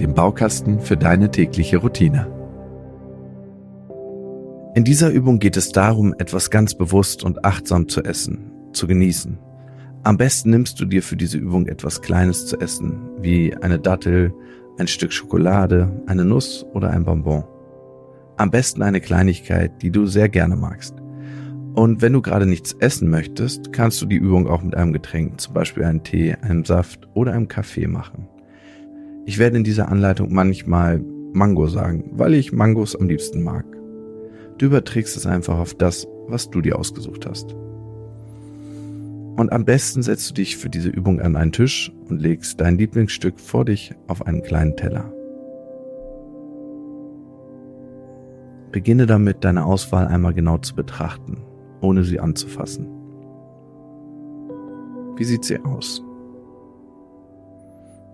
dem Baukasten für deine tägliche Routine. In dieser Übung geht es darum, etwas ganz bewusst und achtsam zu essen, zu genießen. Am besten nimmst du dir für diese Übung etwas Kleines zu essen, wie eine Dattel, ein Stück Schokolade, eine Nuss oder ein Bonbon. Am besten eine Kleinigkeit, die du sehr gerne magst. Und wenn du gerade nichts essen möchtest, kannst du die Übung auch mit einem Getränk, zum Beispiel einem Tee, einem Saft oder einem Kaffee machen. Ich werde in dieser Anleitung manchmal Mango sagen, weil ich Mangos am liebsten mag. Du überträgst es einfach auf das, was du dir ausgesucht hast. Und am besten setzt du dich für diese Übung an einen Tisch und legst dein Lieblingsstück vor dich auf einen kleinen Teller. Beginne damit, deine Auswahl einmal genau zu betrachten, ohne sie anzufassen. Wie sieht sie aus?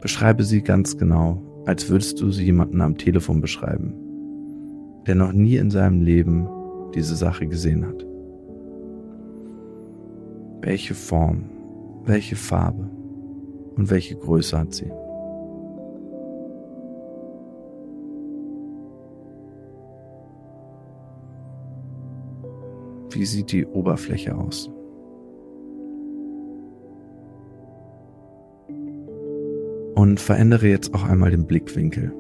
Beschreibe sie ganz genau, als würdest du sie jemanden am Telefon beschreiben, der noch nie in seinem Leben diese Sache gesehen hat. Welche Form, welche Farbe und welche Größe hat sie? Wie sieht die Oberfläche aus? Und verändere jetzt auch einmal den Blickwinkel.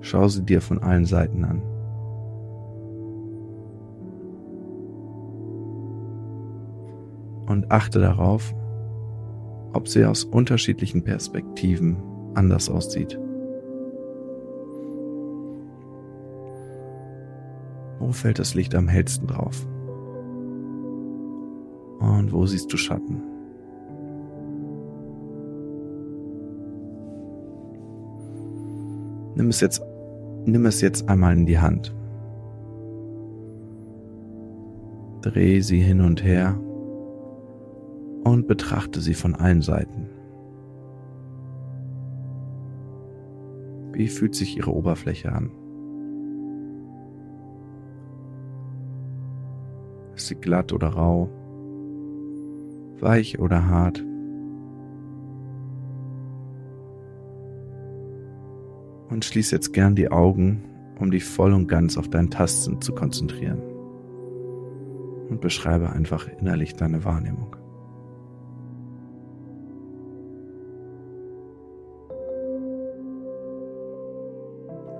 Schau sie dir von allen Seiten an. Und achte darauf, ob sie aus unterschiedlichen Perspektiven anders aussieht. Wo fällt das Licht am hellsten drauf? Und wo siehst du Schatten? Nimm es jetzt, nimm es jetzt einmal in die Hand. Dreh sie hin und her und betrachte sie von allen Seiten. Wie fühlt sich ihre Oberfläche an? Ist sie glatt oder rau? Weich oder hart? Und schließ jetzt gern die Augen, um dich voll und ganz auf dein Tasten zu konzentrieren. Und beschreibe einfach innerlich deine Wahrnehmung.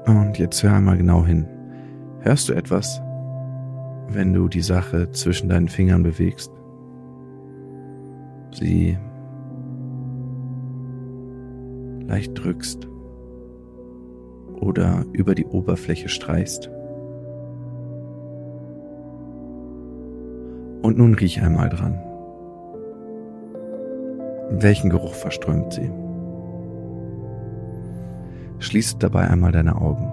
Und jetzt hör einmal genau hin. Hörst du etwas, wenn du die Sache zwischen deinen Fingern bewegst? Sie leicht drückst oder über die Oberfläche streichst. Und nun riech einmal dran. Welchen Geruch verströmt sie? Schließ dabei einmal deine Augen.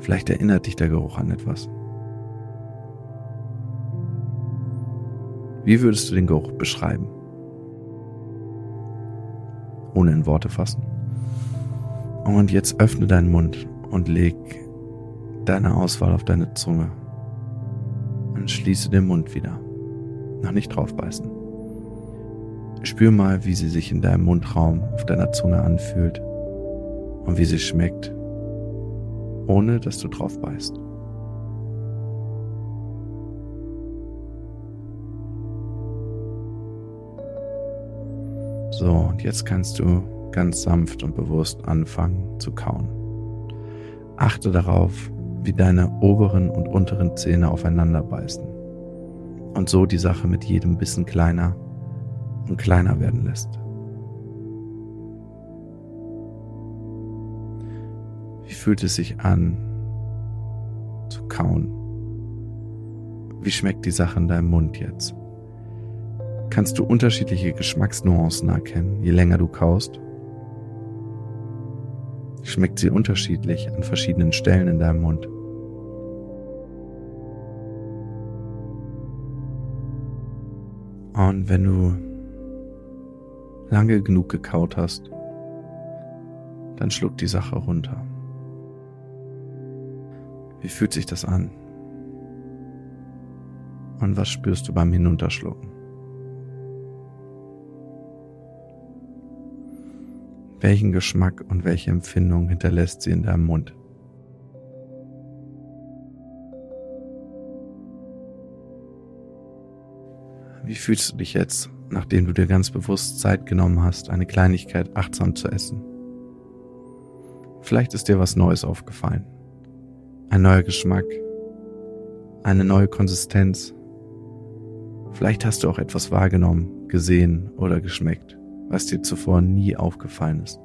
Vielleicht erinnert dich der Geruch an etwas. Wie würdest du den Geruch beschreiben? Ohne in Worte fassen. Und jetzt öffne deinen Mund und leg deine Auswahl auf deine Zunge. Und schließe den Mund wieder. Noch nicht draufbeißen. Spür mal, wie sie sich in deinem Mundraum auf deiner Zunge anfühlt. und wie sie schmeckt, ohne dass du drauf beißt. So, und jetzt kannst du ganz sanft und bewusst anfangen zu kauen. Achte darauf, wie deine oberen und unteren Zähne aufeinander beißen und so die Sache mit jedem Bissen kleiner und kleiner werden lässt. Wie fühlt es sich an zu kauen? Wie schmeckt die Sache in deinem Mund jetzt? Kannst du unterschiedliche Geschmacksnuancen erkennen, je länger du kaust? Schmeckt sie unterschiedlich an verschiedenen Stellen in deinem Mund? Und wenn du lange genug gekaut hast, dann schluck die Sache runter. Wie fühlt sich das an? Und was spürst du beim Hinunterschlucken? Welchen Geschmack und welche Empfindung hinterlässt sie in deinem Mund? Wie fühlst du dich jetzt, nachdem du dir ganz bewusst Zeit genommen hast, eine Kleinigkeit achtsam zu essen? Vielleicht ist dir was Neues aufgefallen. Ein neuer Geschmack, eine neue Konsistenz. Vielleicht hast du auch etwas wahrgenommen, gesehen oder geschmeckt, was dir zuvor nie aufgefallen ist,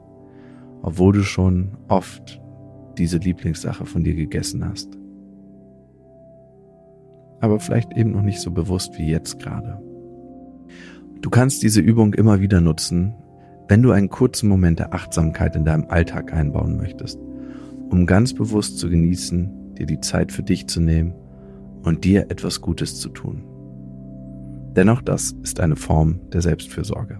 obwohl du schon oft diese Lieblingssache von dir gegessen hast. Aber vielleicht eben noch nicht so bewusst wie jetzt gerade. Du kannst diese Übung immer wieder nutzen, wenn du einen kurzen Moment der Achtsamkeit in deinem Alltag einbauen möchtest, um ganz bewusst zu genießen, dir die Zeit für dich zu nehmen und dir etwas Gutes zu tun. Dennoch das ist eine Form der Selbstfürsorge.